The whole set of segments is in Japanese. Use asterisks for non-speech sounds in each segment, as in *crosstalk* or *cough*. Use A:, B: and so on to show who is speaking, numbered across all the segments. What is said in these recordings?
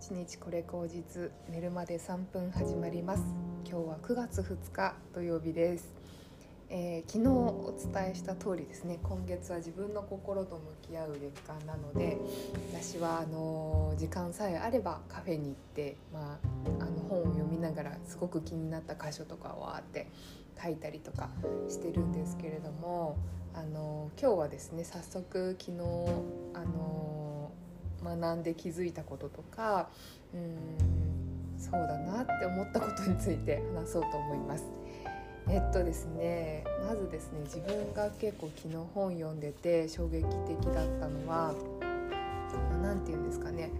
A: 一日これ口実寝るまで3分始まります。今日は9月2日土曜日です、えー、昨日お伝えした通りですね。今月は自分の心と向き合う月間なので私はあのー、時間さえあればカフェに行って、まあ、あの本を読みながらすごく気になった箇所とかをあって書いたりとかしてるんですけれどもあのー、今日はですね早速昨日あの学んで気づいたこととかうんそうだなって思ったことについて話そうと思います。えっとですねまずですね自分が結構昨日本読んでて衝撃的だったのは何て言うんですかね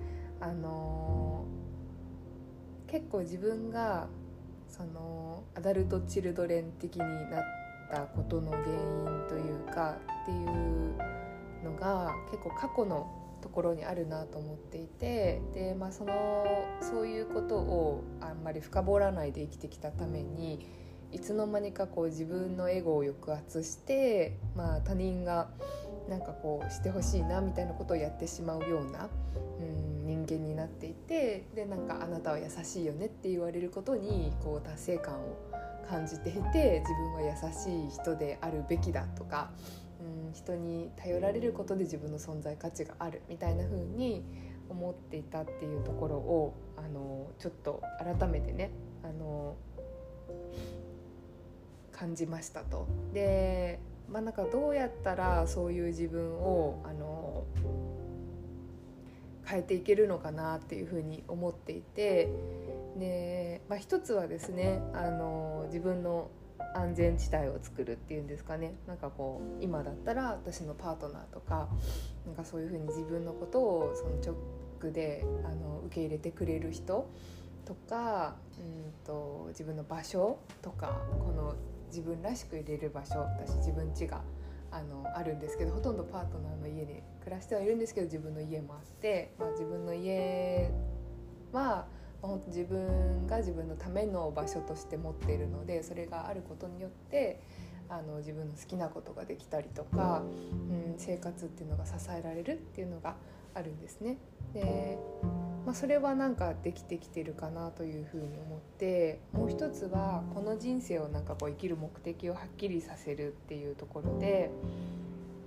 A: あのー、結構自分がそのアダルト・チルドレン的になったことの原因というかっていうのが結構過去のところにあるなと思っていてで、まあ、そのそういうことをあんまり深掘らないで生きてきたためにいつの間にかこう自分のエゴを抑圧して、まあ、他人がなんかこうしてほしいなみたいなことをやってしまうような、うん、人間になっていてでなんかあなたは優しいよねって言われることにこう達成感を感じていて自分は優しい人であるべきだとかうん人に頼られることで自分の存在価値があるみたいな風に思っていたっていうところをあのちょっと改めてねあの感じましたと。でまあなんかどうやったらそういう自分をあの変えていけるのかなっていうふうに思っていてで、まあ、一つはですねあの自分の安全地帯を作るっていうんですかね。なんかこう今だったら私のパートナーとかなんかそういうふうに自分のことをその直であの受け入れてくれる人とかうんと自分の場所とかこの自分らしく入れる場所私自分家があのあるんですけどほとんどパートナーの家で暮らしてはいるんですけど自分の家もあって、まあ、自分の家は本当自分が自分のための場所として持っているのでそれがあることによってあの自分の好きなことができたりとか、うん、生活っていうのが支えられるっていうのがあるんですね。で、まあ、それはなんかできてきてるかなというふうに思ってもう一つはこの人生をなんかこう生きる目的をはっきりさせるっていうところで、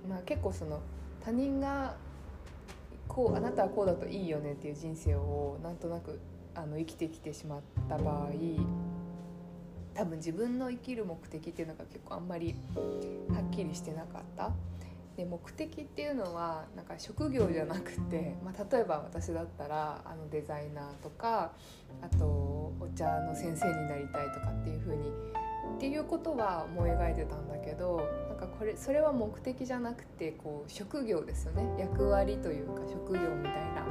A: まあ、結構その他人がこうあなたはこうだといいよねっていう人生をなんとなくあの生きてきてしまった場合多分自分の生きる目的っていうのが結構あんまりはっきりしてなかった。で目的っていうのはなんか職業じゃなくて、*laughs* まあ、例えば私だったらあのデザイナーとかあとお茶の先生になりたいとかっていう風にっていうことは思い描いてたんだけどなんかこれそれは目的じゃなくてこう職業ですよね役割というか職業みたいな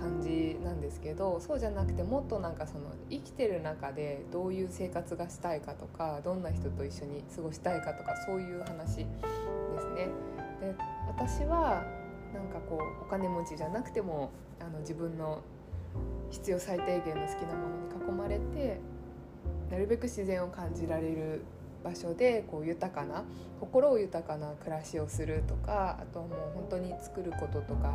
A: 感じなんですけどそうじゃなくてもっとなんかその生きてる中でどういう生活がしたいかとかどんな人と一緒に過ごしたいかとかそういう話ですね。で私はなんかこうお金持ちじゃなくてもあの自分の必要最低限の好きなものに囲まれてなるべく自然を感じられる場所でこう豊かな心を豊かな暮らしをするとかあとはもう本当に作ることとか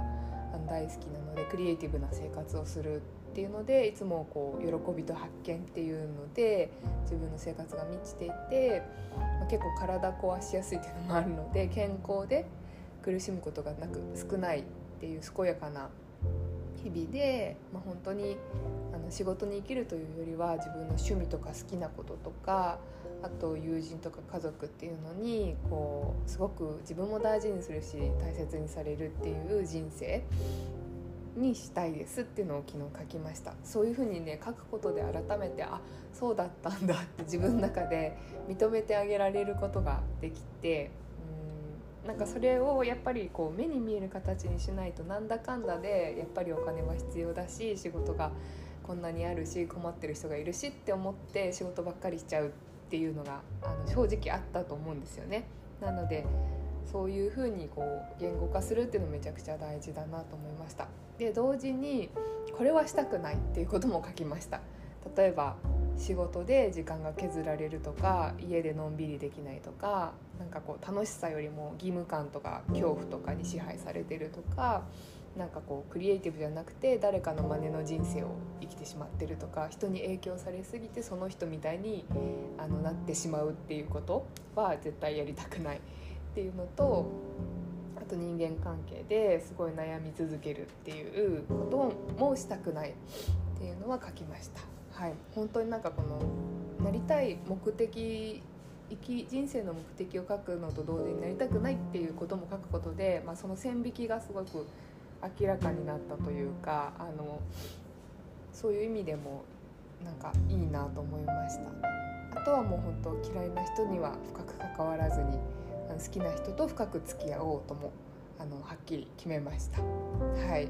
A: 大好きなのでクリエイティブな生活をするっていうのでいつもこう喜びと発見っていうので自分の生活が満ちていて、まあ、結構体壊しやすいっていうのもあるので健康で苦しむことがなく少ないっていう健やかな日々で、まあ、本当にあの仕事に生きるというよりは自分の趣味とか好きなこととかあと友人とか家族っていうのにこうすごく自分も大事にするし大切にされるっていう人生にしたいですっていうのを昨日書きました。そういうふうにね書くことで改めてあそうだったんだって自分の中で認めてあげられることができてなんかそれをやっぱりこう目に見える形にしないとなんだかんだでやっぱりお金は必要だし仕事がこんなにあるし困ってる人がいるしって思って仕事ばっかりしちゃうっていうのがあの正直あったと思うんですよね。なのでそういうふうにこう言語化するっていうのめちゃくちゃ大事だなと思いましたで同時にこれはしたくないっていうことも書きました例えば仕事で時間が削られるとか家でのんびりできないとかなんかこう楽しさよりも義務感とか恐怖とかに支配されてるとかなんかこうクリエイティブじゃなくて誰かの真似の人生を生きてしまってるとか人に影響されすぎてその人みたいにあのなってしまうっていうことは絶対やりたくないっていうのとあと人間関係ですごい悩み続けるっていうこともしたくないっていうのは書きました。はい、本当になんかこのなりたい目的生き人生の目的を書くのと同時になりたくないっていうことも書くことで、まあ、その線引きがすごく明らかになったというかあのそういう意味でもなんかいいなと思いました。あとはもう本当嫌いな人には深く関わらずに好きな人と深く付き合おうともあのはっきり決めました。はい。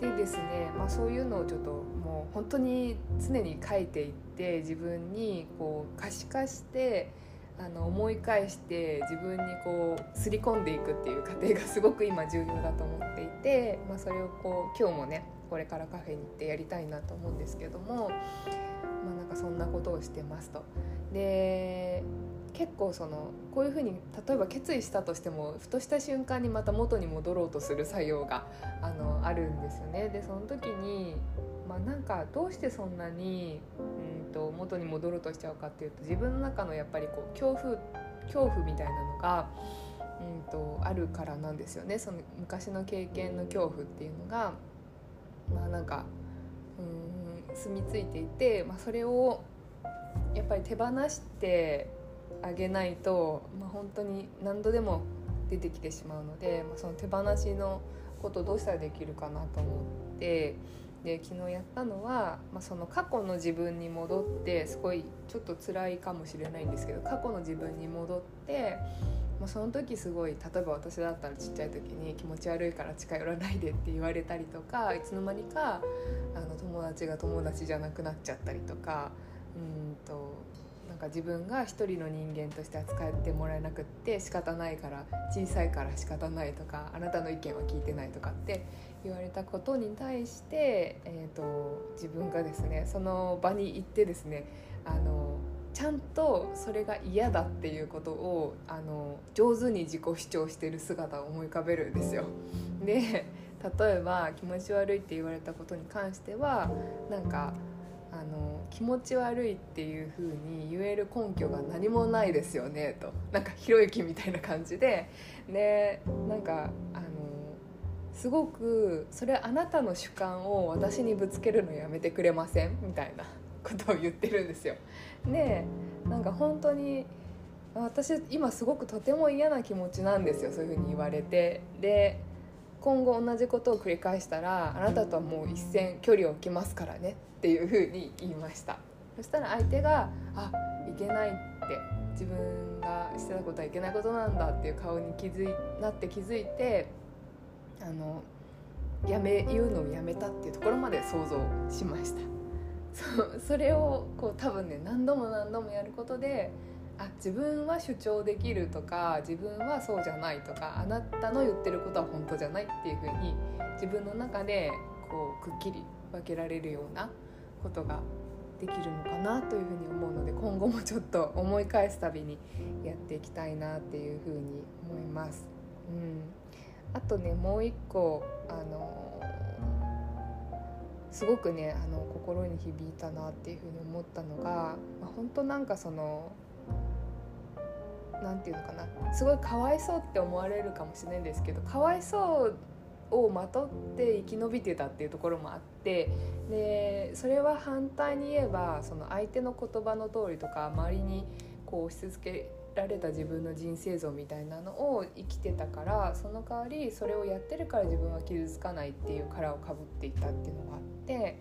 A: でですね、まあ、そういうのをちょっともう本当に常に書いていって自分にこう可視化してあの思い返して自分にこう刷り込んでいくっていう過程がすごく今重要だと思っていて、まあ、それをこう今日もねこれからカフェに行ってやりたいなと思うんですけども、まあ、なんかそんなことをしてますと。で結構そのこういうふうに例えば決意したとしてもふとした瞬間にまた元に戻ろうとする作用があのあるんですよね。でその時にまあ、なんかどうしてそんなにうんと元に戻ろうとしちゃうかっていうと自分の中のやっぱりこう恐怖恐怖みたいなのがうんとあるからなんですよねその昔の経験の恐怖っていうのがまあなんかうん住み着いていて、まあ、それをやっぱり手放してあげないと、まあ、本当に何度でも出てきてしまうので、まあ、その手放しのことどうしたらできるかなと思ってで昨日やったのは、まあ、その過去の自分に戻ってすごいちょっと辛いかもしれないんですけど過去の自分に戻って、まあ、その時すごい例えば私だったらちっちゃい時に気持ち悪いから近寄らないでって言われたりとかいつの間にかあの友達が友達じゃなくなっちゃったりとかうんとなんか自分が一人の人間として扱ってもらえなくって仕方ないから小さいから仕方ないとかあなたの意見は聞いてないとかって言われたことに対して、えーと、自分がですねその場に行ってですねあのちゃんとそれが嫌だっていうことをあの上手に自己主張してる姿を思い浮かべるんですよ。で例えば気持ち悪いって言われたことに関してはなんかあの気持ち悪いっていう風に言える根拠が何もないですよねと。なんかひろゆきみたいな感じで。でなんかあのすごくそれあなたの主観を私にぶつけるのやめてくれません？みたいなことを言ってるんですよ。でなんか本当に私今すごくとても嫌な気持ちなんですよそういうふうに言われて。で今後同じことを繰り返したらあなたとはもう一線距離を置きますからね。っていうふうに言いました。そしたら相手が「あいけない」って自分がしてたことはいけないことなんだっていう顔に気づいなって気づいてあのやめ言うのをやめたっていうところまで想像しました。そそれをこう多分ね何度も何度もやることであ自分は主張できるとか自分はそうじゃないとかあなたの言ってることは本当じゃないっていうふうに自分の中でこうくっきり分けられるようなことができるのかなというふうに思うので今後もちょっと思い返すたびにやっていきたいなっていうふうに思います。うん、あとねもう一個あのすごくねあの心に響いたなっていうふうに思ったのが、まあ、本当なんかその何て言うのかなすごいかわいそうって思われるかもしれないんですけどかわいそうをまとって生き延びてたっていうところもあってでそれは反対に言えばその相手の言葉の通りとか周りにこう押し付けられた自分の人生像みたいなのを生きてたからその代わりそれをやってるから自分は傷つかないっていう殻をかぶっていたっていうのがあって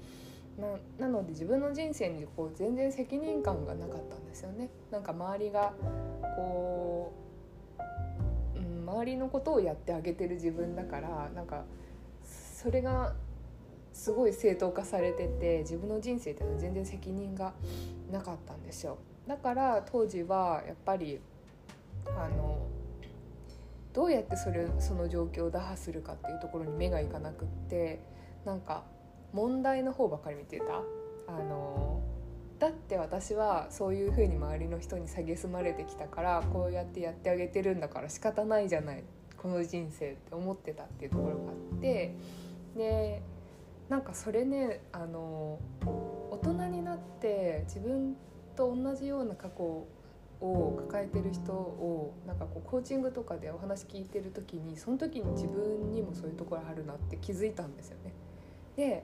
A: ななので自分の人生にこう全然責任感がなかったんですよね。なんか周りがこう、周りのことをやってあげてる自分だからなんかそれがすごい正当化されてて自分の人生っていうのは全然責任がなかったんですよ。だから当時はやっぱりあのどうやってそれその状況を打破するかっていうところに目がいかなくってなんか問題の方ばかり見てたあのだって私はそういうふうに周りの人に蔑まれてきたからこうやってやってあげてるんだから仕方ないじゃないこの人生って思ってたっていうところがあってでなんかそれねあの大人になって自分と同じような過去を抱えてる人をなんかこうコーチングとかでお話聞いてる時にその時に自分にもそういうところあるなって気づいたんですよね。で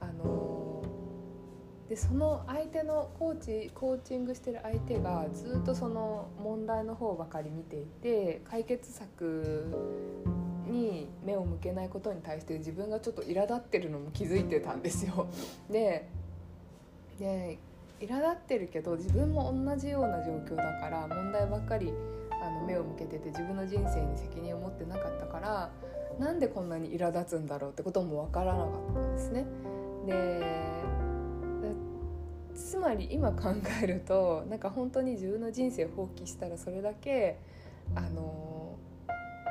A: あのでその相手のコーチコーチングしてる相手がずっとその問題の方ばかり見ていて解決策に目を向けないことに対して自分がちょっと苛立ってるのも気づいてたんですよ。*laughs* でで苛立ってるけど自分も同じような状況だから問題ばっかりあの目を向けてて自分の人生に責任を持ってなかったからなんでこんなに苛立つんだろうってことも分からなかったんですね。でつまり今考えるとなんか本当に自分の人生を放棄したらそれだけあの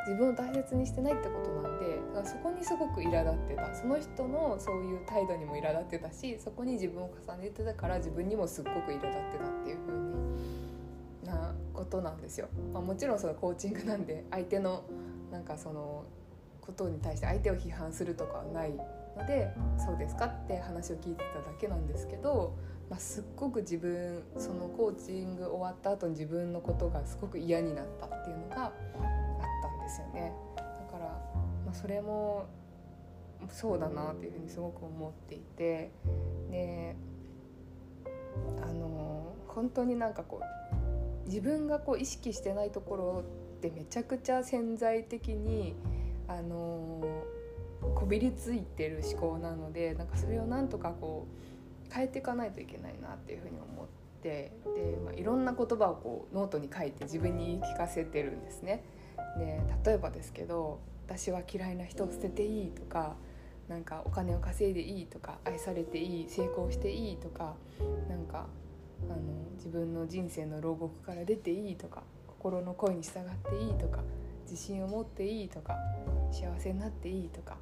A: 自分を大切にしてないってことなんでだからそこにすごく苛立ってたその人のそういう態度にも苛立ってたしそこに自分を重ねてたから自分にもすっごく苛立ってたっていう風になことなんですよ。まあ、もちろんそのコーチングなんで相手のなんかそのことに対して相手を批判するとかはないのでそうですかって話を聞いてただけなんですけど、まあ、すっごく自分そのコーチング終わった後に自分のことがすごく嫌になったっていうのがあったんですよね。だから、まあ、それもそうだなっていうふうにすごく思っていてであの本当になんかこう自分がこう意識してないところってめちゃくちゃ潜在的にあのこびりついてる思考なのでなんかそれをなんとかこう変えていかないといけないなっていうふうに思ってで、まあ、いろんな言葉をこうノートに書いて自分に言い聞かせてるんですね。で例えばですけど「私は嫌いな人を捨てていい」とか「なんかお金を稼いでいい」とか「愛されていい」「成功していい」とかなんかあの自分の人生の牢獄から出ていいとか心の声に従っていいとか自信を持っていいとか幸せになっていいとか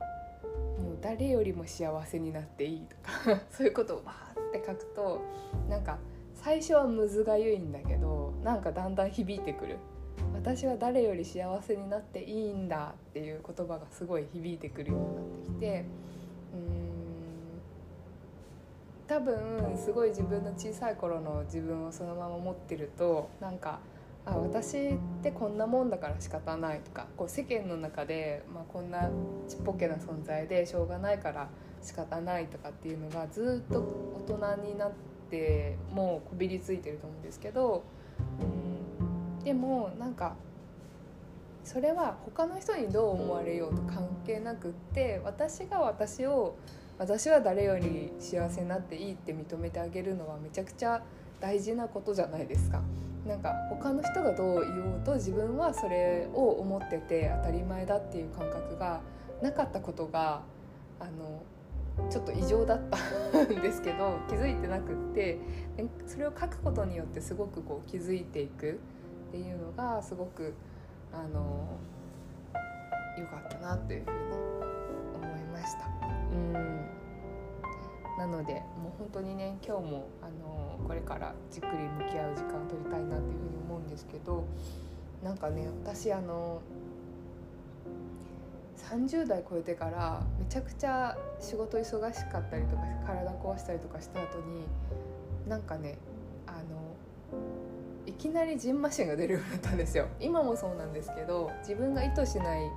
A: もう誰よりも幸せになっていいとか *laughs* そういうことをバーって書くとなんか最初はむずがゆいんだけどなんかだんだん響いてくる。私は誰より幸せになっていいんだっていう言葉がすごい響いてくるようになってきてうん多分すごい自分の小さい頃の自分をそのまま持ってるとなんかあ私ってこんなもんだから仕方ないとかこう世間の中で、まあ、こんなちっぽけな存在でしょうがないから仕方ないとかっていうのがずっと大人になってもうこびりついてると思うんですけどうんでもなんかそれは他の人にどう思われようと関係なくって私が私を私は誰より幸せになっていいって認めてあげるのはめちゃくちゃ大事なことじゃないですか。なんか他の人がどう言おうと自分はそれを思ってて当たり前だっていう感覚がなかったことがあのちょっと異常だったんですけど気づいてなくってそれを書くことによってすごくこう気づいていくっていうのがすごくあの良かったなというふうに思いました。うんなのでもう本当にね今日もあのこれからじっくり向き合う時間を取りたいなっていうふうに思うんですけどなんかね私あの30代超えてからめちゃくちゃ仕事忙しかったりとか体壊したりとかした後になんかねあのいきなりジンマシンが出るようになったんですよ。今もそうなんですけど自分が意図しない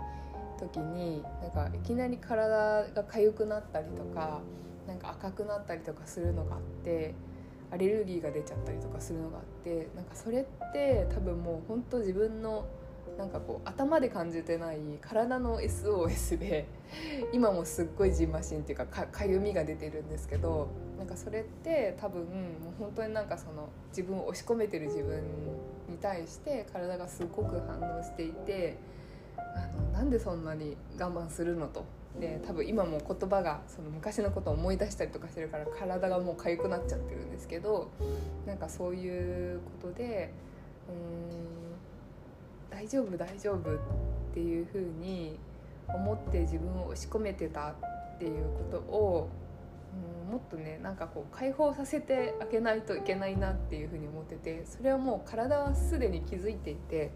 A: 時になんかいきなり体が痒くなったりとかなんか赤くなったりとかするのがあってアレルギーが出ちゃったりとかするのがあってなんかそれって多分もう本当自分のなんかこう頭で感じてない体の SOS で今もすっごいじんましんっていうかかゆみが出てるんですけどなんかそれって多分もう本当になんかその自分を押し込めてる自分に対して体がすごく反応していてあのなんでそんなに我慢するのと。で多分今も言葉がその昔のことを思い出したりとかしてるから体がもう痒くなっちゃってるんですけどなんかそういうことでうん大丈夫大丈夫っていうふうに思って自分を押し込めてたっていうことをうん、もっとねなんかこう解放させてあげないといけないなっていうふうに思っててそれはもう体はすでに気づいていて、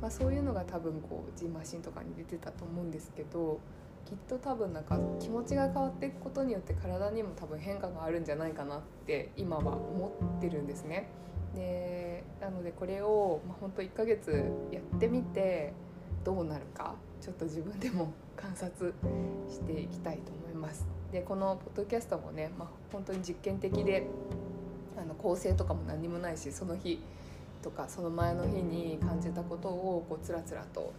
A: まあ、そういうのが多分こうジンマシンとかに出てたと思うんですけどきっと多分なんか気持ちが変わっていくことによって体にも多分変化があるんじゃないかなって今は思ってるんですね。でなのでこれを、まあ、本当1ヶ月やってみてどうなるかちょっと自分でも *laughs* 観察していきたいと思います。でこのポッドキャストもね、まあ、本当に実験的であの構成とかも何もないしその日とかその前の日に感じたことをこうつらつらと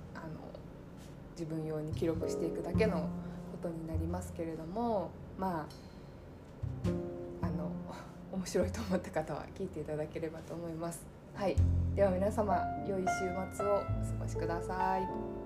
A: 自分用に記録していくだけのことになりますけれどもまああの *laughs* 面白いと思った方は聞いていただければと思います。はい、では皆様良い週末をお過ごしください。